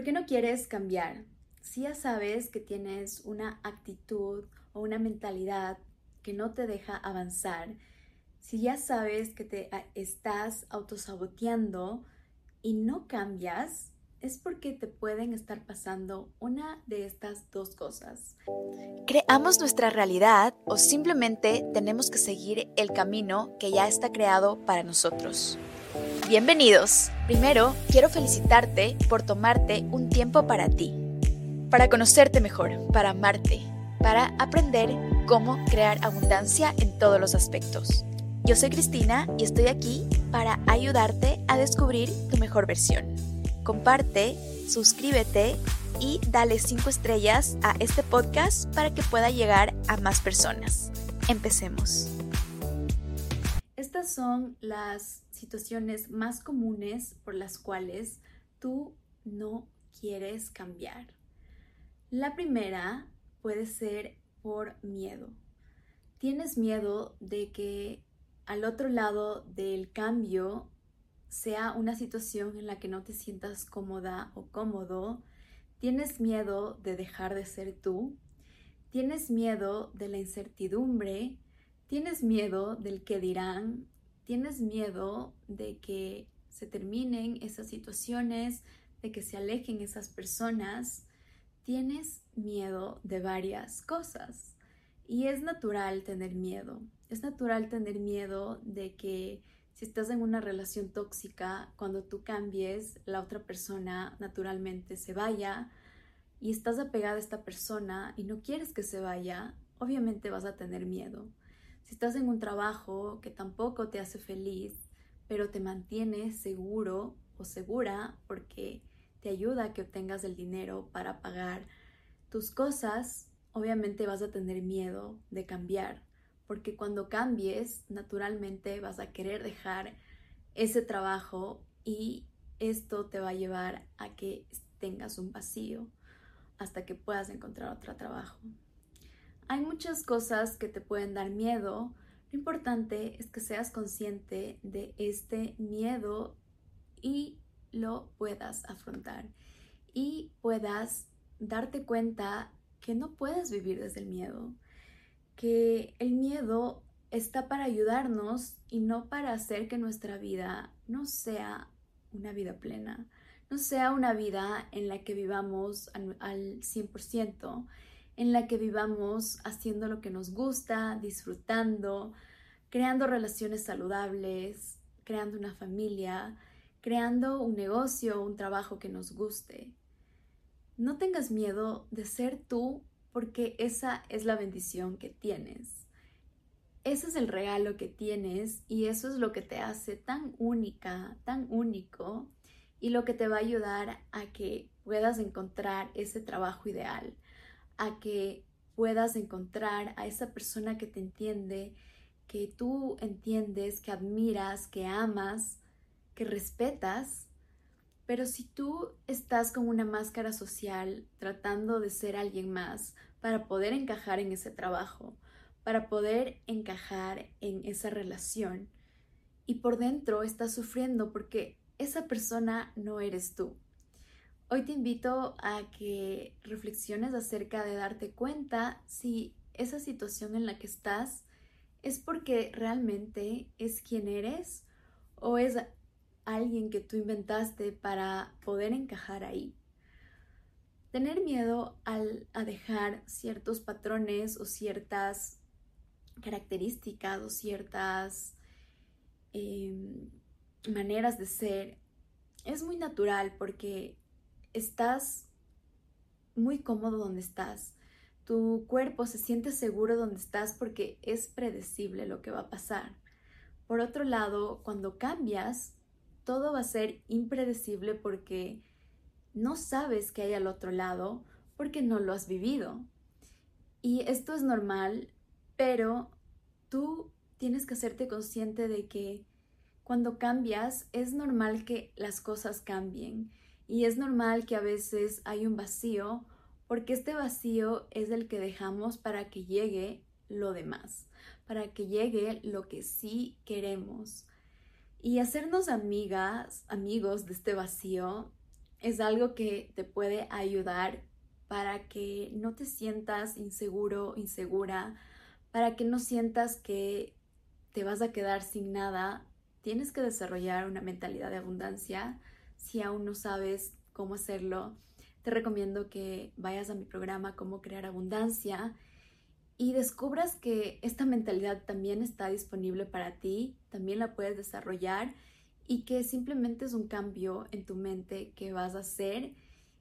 ¿Por qué no quieres cambiar? Si ya sabes que tienes una actitud o una mentalidad que no te deja avanzar, si ya sabes que te estás autosaboteando y no cambias, es porque te pueden estar pasando una de estas dos cosas. Creamos nuestra realidad o simplemente tenemos que seguir el camino que ya está creado para nosotros. Bienvenidos. Primero, quiero felicitarte por tomarte un tiempo para ti, para conocerte mejor, para amarte, para aprender cómo crear abundancia en todos los aspectos. Yo soy Cristina y estoy aquí para ayudarte a descubrir tu mejor versión. Comparte, suscríbete y dale 5 estrellas a este podcast para que pueda llegar a más personas. Empecemos. Estas son las situaciones más comunes por las cuales tú no quieres cambiar. La primera puede ser por miedo. Tienes miedo de que al otro lado del cambio sea una situación en la que no te sientas cómoda o cómodo. Tienes miedo de dejar de ser tú. Tienes miedo de la incertidumbre. Tienes miedo del que dirán tienes miedo de que se terminen esas situaciones, de que se alejen esas personas, tienes miedo de varias cosas. Y es natural tener miedo. Es natural tener miedo de que si estás en una relación tóxica, cuando tú cambies, la otra persona naturalmente se vaya y estás apegada a esta persona y no quieres que se vaya, obviamente vas a tener miedo. Si estás en un trabajo que tampoco te hace feliz, pero te mantiene seguro o segura porque te ayuda a que obtengas el dinero para pagar tus cosas, obviamente vas a tener miedo de cambiar, porque cuando cambies, naturalmente vas a querer dejar ese trabajo y esto te va a llevar a que tengas un vacío hasta que puedas encontrar otro trabajo. Hay muchas cosas que te pueden dar miedo. Lo importante es que seas consciente de este miedo y lo puedas afrontar y puedas darte cuenta que no puedes vivir desde el miedo, que el miedo está para ayudarnos y no para hacer que nuestra vida no sea una vida plena, no sea una vida en la que vivamos al, 100%, en la que vivamos haciendo lo que nos gusta, disfrutando, creando relaciones saludables, creando una familia, creando un negocio, un trabajo que nos guste. No tengas miedo de ser tú porque esa es la bendición que tienes. Ese es el regalo que tienes y eso es lo que te hace tan única, tan único y lo que te va a ayudar a que puedas encontrar ese trabajo ideal, a que puedas encontrar a esa persona que te entiende, que tú entiendes, que admiras, que amas, que respetas. Pero si tú estás con una máscara social tratando de ser alguien más para poder encajar en ese trabajo, para poder encajar en esa relación, y por dentro estás sufriendo porque esa persona no eres tú. Hoy te invito a que reflexiones acerca de darte cuenta si esa situación en la que estás es porque realmente es quien eres o es alguien que tú inventaste para poder encajar ahí. Tener miedo al, a dejar ciertos patrones o ciertas características o ciertas em, maneras de ser es muy natural porque estás muy cómodo donde estás. Tu cuerpo se siente seguro donde estás porque es predecible lo que va a pasar. Por otro lado, cuando cambias, todo va a ser impredecible porque no sabes qué hay al otro lado porque no lo has vivido. Y esto es normal, pero tú tienes que hacerte consciente de que cuando cambias es normal que las cosas cambien y es normal que a veces hay un vacío porque este vacío es el que dejamos para que llegue lo demás, para que llegue lo que sí queremos. Y hacernos amigas, amigos de este vacío es algo que te puede ayudar para que no te sientas inseguro, insegura, para que no sientas que te vas a quedar sin nada, tienes que desarrollar una mentalidad de abundancia. Si aún no sabes cómo hacerlo, te recomiendo que vayas a mi programa Cómo crear abundancia y descubras que esta mentalidad también está disponible para ti, también la puedes desarrollar y que simplemente es un cambio en tu mente que vas a hacer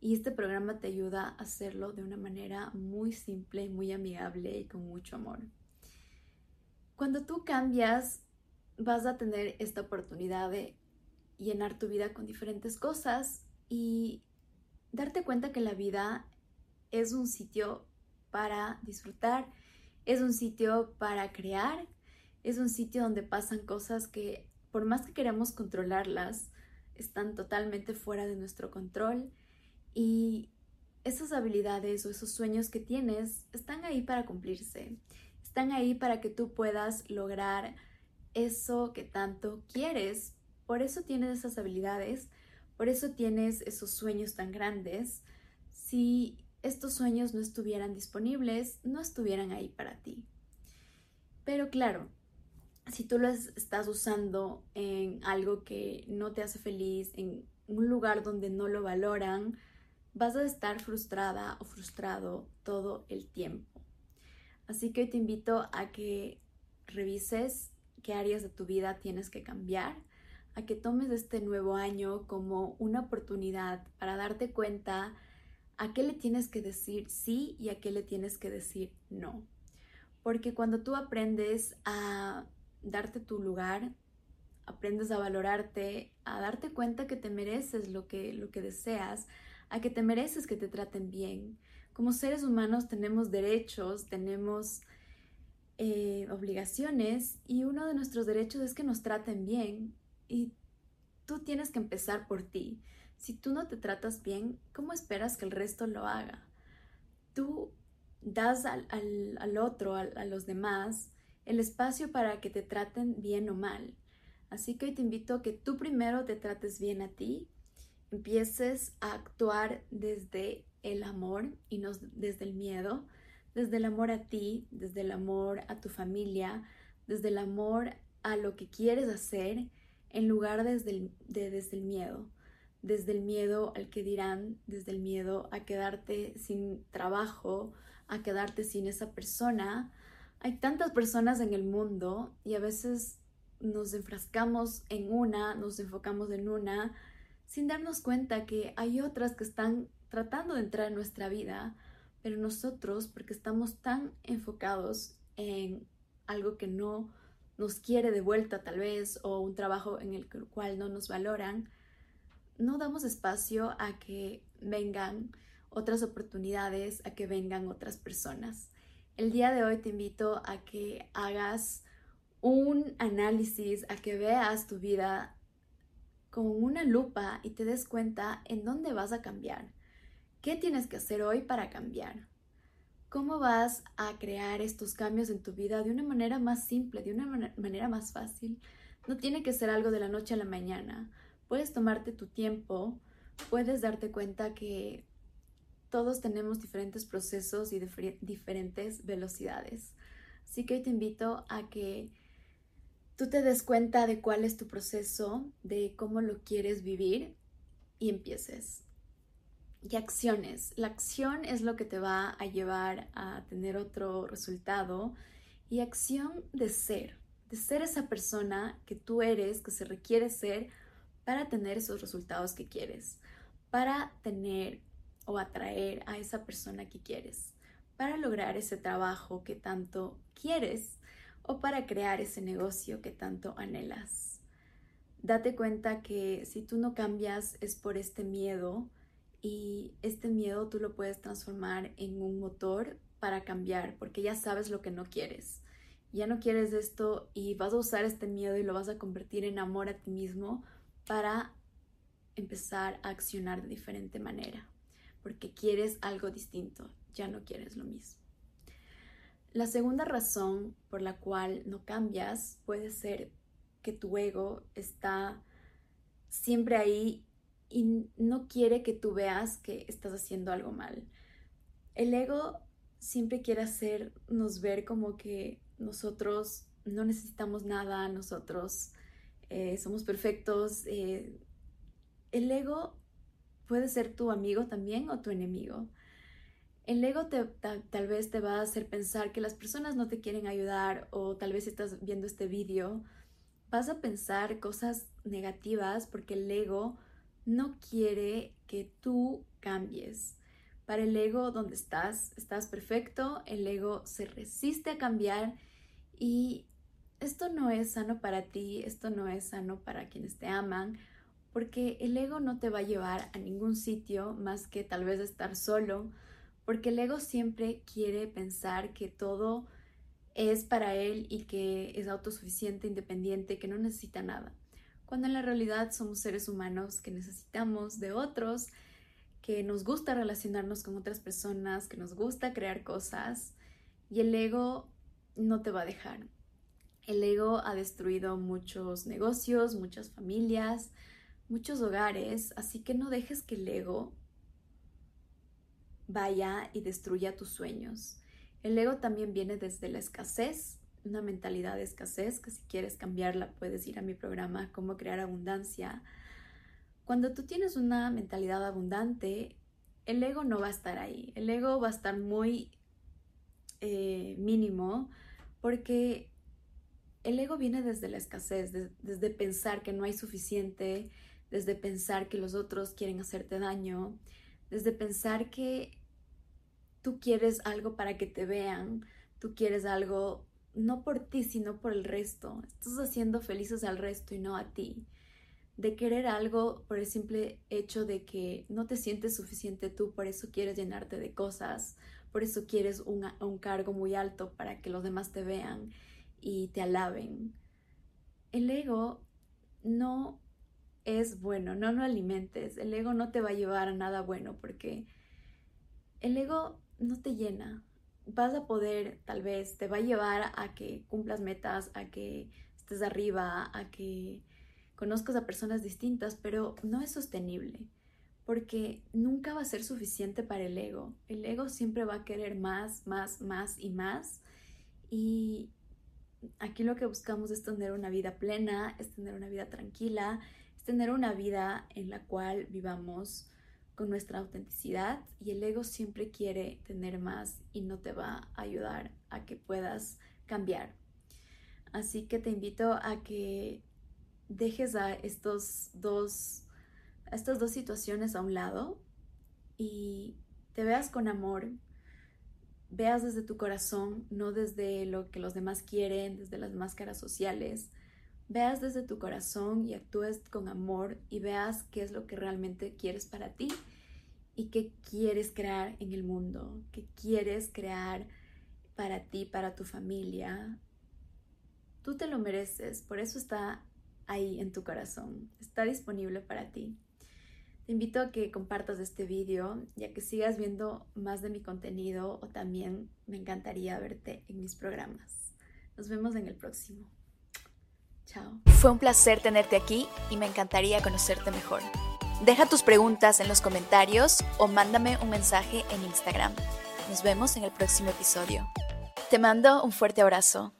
y este programa te ayuda a hacerlo de una manera muy simple, muy amigable y con mucho amor. Cuando tú cambias, vas a tener esta oportunidad de llenar tu vida con diferentes cosas y darte cuenta que la vida es un sitio para disfrutar, es un sitio para crear, es un sitio donde pasan cosas que por más que queramos controlarlas, están totalmente fuera de nuestro control y esas habilidades o esos sueños que tienes están ahí para cumplirse, están ahí para que tú puedas lograr eso que tanto quieres. Por eso tienes esas habilidades, por eso tienes esos sueños tan grandes. Si estos sueños no estuvieran disponibles, no estuvieran ahí para ti. Pero claro, si tú los estás usando en algo que no te hace feliz, en un lugar donde no lo valoran, vas a estar frustrada o frustrado todo el tiempo. Así que hoy te invito a que revises qué áreas de tu vida tienes que cambiar, a que tomes este nuevo año como una oportunidad para darte cuenta a qué le tienes que decir sí y a qué le tienes que decir no. Porque cuando tú aprendes a darte tu lugar, aprendes a valorarte, a darte cuenta que te mereces lo que, lo que deseas, a que te mereces que te traten bien. Como seres humanos tenemos derechos, tenemos eh, obligaciones y uno de nuestros derechos es que nos traten bien y tú tienes que empezar por ti. Si tú no te tratas bien, ¿cómo esperas que el resto lo haga? Tú das al, otro, a los demás, el espacio para que te traten bien o mal. Así que hoy te invito a que tú primero te trates bien a ti empieces a actuar desde el amor y no desde el miedo, desde el amor a ti, desde el amor a tu familia, desde el amor a lo que quieres hacer, en lugar desde de, desde el miedo, desde el miedo al que dirán, desde el miedo a quedarte sin trabajo, a quedarte sin esa persona. Hay tantas personas en el mundo y a veces nos enfrascamos en una, nos enfocamos en una, sin darnos cuenta que hay otras que están tratando de entrar en nuestra vida, pero nosotros, porque estamos tan enfocados en algo que no nos quiere de vuelta tal vez, o un trabajo en el cual no nos valoran, no damos espacio a que vengan otras oportunidades, a que vengan otras personas. El día de hoy te invito a que hagas un análisis, a que veas tu vida con una lupa y te des cuenta en dónde vas a cambiar. ¿Qué tienes que hacer hoy para cambiar? ¿Cómo vas a crear estos cambios en tu vida de una manera más simple, de una manera más fácil? No tiene que ser algo de la noche a la mañana. Puedes tomarte tu tiempo, puedes darte cuenta que todos tenemos diferentes procesos y diferentes velocidades. Así que hoy te invito a que tú te des cuenta de cuál es tu proceso, de cómo lo quieres vivir y empieces. Y acciones. La acción es lo que te va a llevar a tener otro resultado. Y acción de ser, de ser esa persona que tú eres, que se requiere ser para tener esos resultados que quieres, para tener o atraer a esa persona que quieres, para lograr ese trabajo que tanto quieres o para crear ese negocio que tanto anhelas. Date cuenta que si tú no cambias es por este miedo y este miedo tú lo puedes transformar en un motor para cambiar porque ya sabes lo que no quieres. Ya no quieres esto y vas a usar este miedo y lo vas a convertir en amor a ti mismo para empezar a accionar de diferente manera porque quieres algo distinto, ya no quieres lo mismo. La segunda razón por la cual no cambias puede ser que tu ego está siempre ahí y no quiere que tú veas que estás haciendo algo mal. El ego siempre quiere hacernos ver como que nosotros no necesitamos nada, nosotros eh, somos perfectos. Eh, el ego puede ser tu amigo también o tu enemigo. El ego te, tal vez te va a hacer pensar que las personas no te quieren ayudar o tal vez estás viendo este vídeo, vas a pensar cosas negativas porque el ego no quiere que tú cambies. Para el ego, donde estás, estás perfecto, el ego se resiste a cambiar y esto no es sano para ti, esto no es sano para quienes te aman, porque el ego no te va a llevar a ningún sitio más que tal vez estar solo, porque el ego siempre quiere pensar que todo es para él y que es autosuficiente, independiente, que no necesita nada, cuando en la realidad somos seres humanos que necesitamos de otros, que nos gusta relacionarnos con otras personas, que nos gusta crear cosas y el ego no te va a dejar. El ego ha destruido muchos negocios, muchas familias, muchos hogares, así que no dejes que el ego vaya y destruya tus sueños. El ego también viene desde la escasez, una mentalidad de escasez, que si quieres cambiarla puedes ir a mi programa Cómo crear abundancia. Cuando tú tienes una mentalidad abundante, el ego no va a estar ahí, el ego va a estar muy eh, mínimo porque el ego viene desde la escasez, desde pensar que no hay suficiente, desde pensar que los otros quieren hacerte daño, desde pensar que tú quieres algo para que te vean, tú quieres algo no por ti, sino por el resto. Estás haciendo felices al resto y no a ti. De querer algo por el simple hecho de que no te sientes suficiente tú, por eso quieres llenarte de cosas, por eso quieres un, cargo muy alto para que los demás te vean y te alaben. El ego no es bueno, no lo alimentes. El ego no te va a llevar a nada bueno porque el ego no te llena. Vas a poder, tal vez, te va a llevar a que cumplas metas, a que estés arriba, a que conozcas a personas distintas, pero no es sostenible porque nunca va a ser suficiente para el ego. El ego siempre va a querer más, más, más y más. Y aquí lo que buscamos es tener una vida plena, es tener una vida tranquila, es tener una vida en la cual vivamos con nuestra autenticidad y el ego siempre quiere tener más y no te va a ayudar a que puedas cambiar. Así que te invito a que dejes a estos dos a estas dos situaciones a un lado y te veas con amor, veas desde tu corazón, no desde lo que los demás quieren, desde las máscaras sociales. Veas desde tu corazón y actúes con amor y veas qué es lo que realmente quieres para ti y qué quieres crear en el mundo, qué quieres crear para ti, para tu familia. Tú te lo mereces, por eso está ahí en tu corazón, está disponible para ti. Te invito a que compartas este video y a que sigas viendo más de mi contenido o también me encantaría verte en mis programas. Nos vemos en el próximo. Chao. Fue un placer tenerte aquí y me encantaría conocerte mejor. Deja tus preguntas en los comentarios o mándame un mensaje en Instagram. Nos vemos en el próximo episodio. Te mando un fuerte abrazo.